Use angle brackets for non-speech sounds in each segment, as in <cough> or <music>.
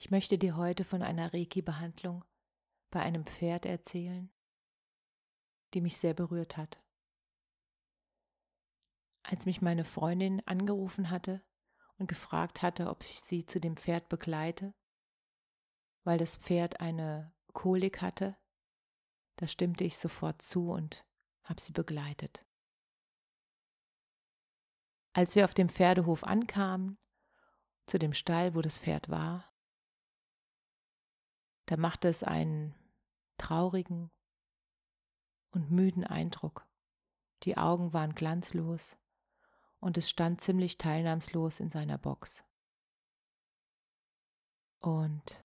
Ich möchte dir heute von einer Reiki-Behandlung bei einem Pferd erzählen, die mich sehr berührt hat. Als mich meine Freundin angerufen hatte und gefragt hatte, ob ich sie zu dem Pferd begleite, weil das Pferd eine Kolik hatte, da stimmte ich sofort zu und habe sie begleitet. Als wir auf dem Pferdehof ankamen, zu dem Stall, wo das Pferd war, da machte es einen traurigen und müden Eindruck. Die Augen waren glanzlos und es stand ziemlich teilnahmslos in seiner Box. Und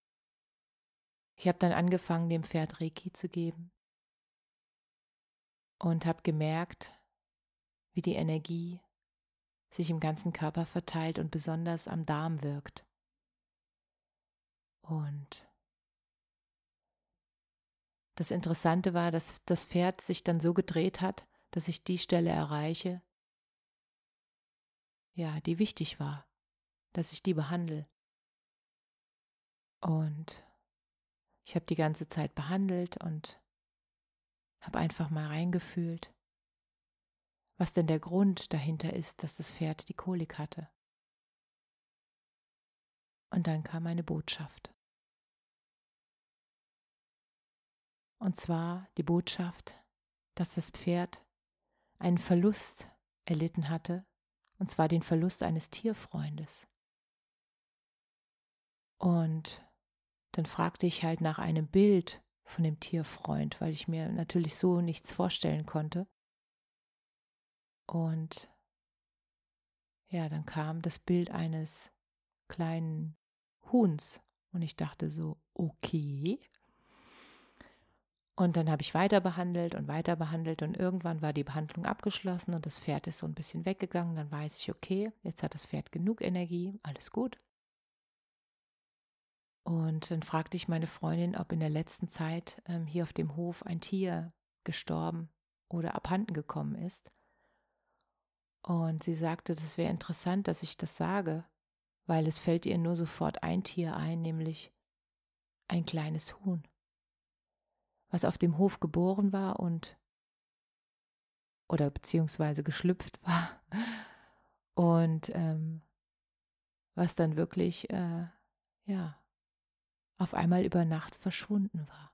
ich habe dann angefangen, dem Pferd Reiki zu geben und habe gemerkt, wie die Energie sich im ganzen Körper verteilt und besonders am Darm wirkt. Und das Interessante war, dass das Pferd sich dann so gedreht hat, dass ich die Stelle erreiche, ja, die wichtig war, dass ich die behandle. Und ich habe die ganze Zeit behandelt und habe einfach mal reingefühlt, was denn der Grund dahinter ist, dass das Pferd die Kolik hatte. Und dann kam eine Botschaft. Und zwar die Botschaft, dass das Pferd einen Verlust erlitten hatte, und zwar den Verlust eines Tierfreundes. Und dann fragte ich halt nach einem Bild von dem Tierfreund, weil ich mir natürlich so nichts vorstellen konnte. Und ja, dann kam das Bild eines kleinen Huhns und ich dachte so, okay, und dann habe ich weiter behandelt und weiter behandelt und irgendwann war die Behandlung abgeschlossen und das Pferd ist so ein bisschen weggegangen. Dann weiß ich, okay, jetzt hat das Pferd genug Energie, alles gut. Und dann fragte ich meine Freundin, ob in der letzten Zeit ähm, hier auf dem Hof ein Tier gestorben oder abhanden gekommen ist. Und sie sagte, das wäre interessant, dass ich das sage, weil es fällt ihr nur sofort ein Tier ein, nämlich ein kleines Huhn was auf dem Hof geboren war und oder beziehungsweise geschlüpft <laughs> war und ähm, was dann wirklich äh, ja auf einmal über Nacht verschwunden war.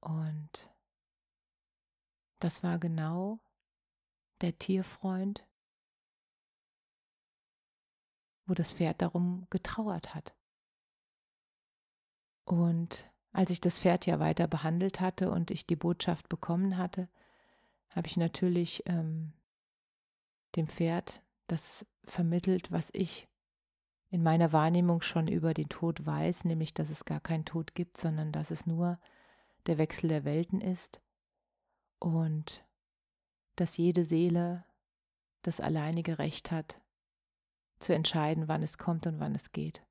Und das war genau der Tierfreund, wo das Pferd darum getrauert hat. Und als ich das Pferd ja weiter behandelt hatte und ich die Botschaft bekommen hatte, habe ich natürlich ähm, dem Pferd das vermittelt, was ich in meiner Wahrnehmung schon über den Tod weiß, nämlich dass es gar keinen Tod gibt, sondern dass es nur der Wechsel der Welten ist und dass jede Seele das alleinige Recht hat, zu entscheiden, wann es kommt und wann es geht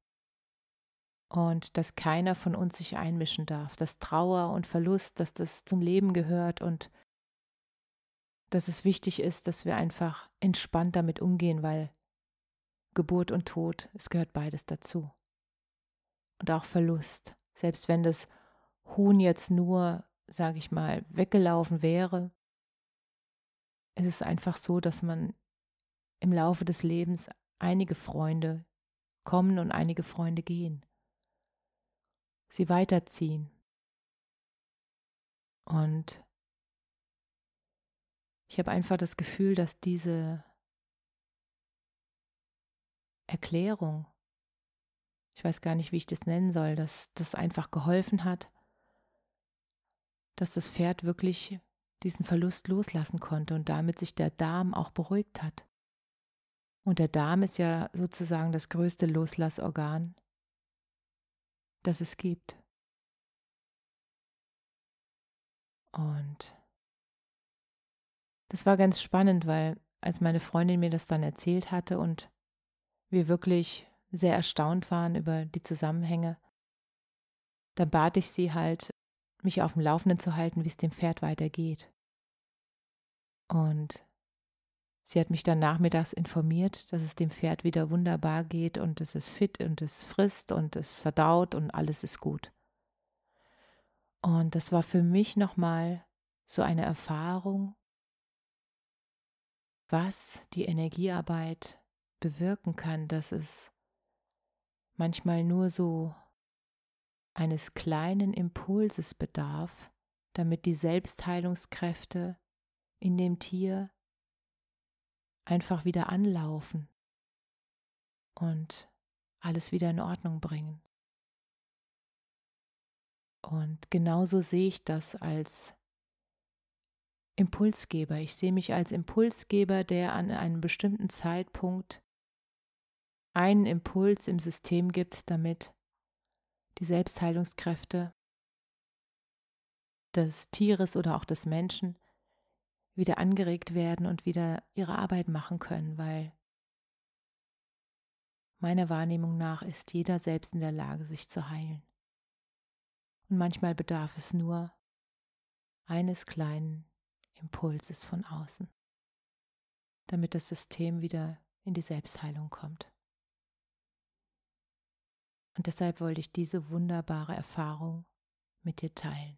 und dass keiner von uns sich einmischen darf, dass Trauer und Verlust, dass das zum Leben gehört und dass es wichtig ist, dass wir einfach entspannt damit umgehen, weil Geburt und Tod, es gehört beides dazu. Und auch Verlust, selbst wenn das Huhn jetzt nur, sage ich mal, weggelaufen wäre, ist es einfach so, dass man im Laufe des Lebens einige Freunde kommen und einige Freunde gehen sie weiterziehen. Und ich habe einfach das Gefühl, dass diese Erklärung, ich weiß gar nicht, wie ich das nennen soll, dass das einfach geholfen hat, dass das Pferd wirklich diesen Verlust loslassen konnte und damit sich der Darm auch beruhigt hat. Und der Darm ist ja sozusagen das größte Loslassorgan, das es gibt. Und das war ganz spannend, weil als meine Freundin mir das dann erzählt hatte und wir wirklich sehr erstaunt waren über die Zusammenhänge, dann bat ich sie halt, mich auf dem Laufenden zu halten, wie es dem Pferd weitergeht. Und sie hat mich dann nachmittags informiert, dass es dem Pferd wieder wunderbar geht und es ist fit und es frisst und es verdaut und alles ist gut. Und das war für mich nochmal so eine Erfahrung, was die Energiearbeit bewirken kann, dass es manchmal nur so eines kleinen Impulses bedarf, damit die Selbstheilungskräfte in dem Tier einfach wieder anlaufen und alles wieder in Ordnung bringen. Und genauso sehe ich das als Impulsgeber. Ich sehe mich als Impulsgeber, der an einem bestimmten Zeitpunkt einen Impuls im System gibt, damit die Selbstheilungskräfte des Tieres oder auch des Menschen wieder angeregt werden und wieder ihre Arbeit machen können, weil meiner Wahrnehmung nach ist jeder selbst in der Lage, sich zu heilen. Und manchmal bedarf es nur eines kleinen Impulses von außen, damit das System wieder in die Selbstheilung kommt. Und deshalb wollte ich diese wunderbare Erfahrung mit dir teilen.